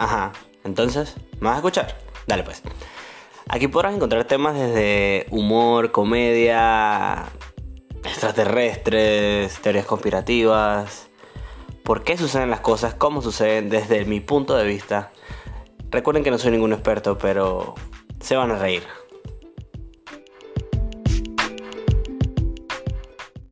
Ajá, entonces, ¿me vas a escuchar? Dale pues. Aquí podrás encontrar temas desde humor, comedia, extraterrestres, teorías conspirativas, por qué suceden las cosas, cómo suceden desde mi punto de vista. Recuerden que no soy ningún experto, pero se van a reír.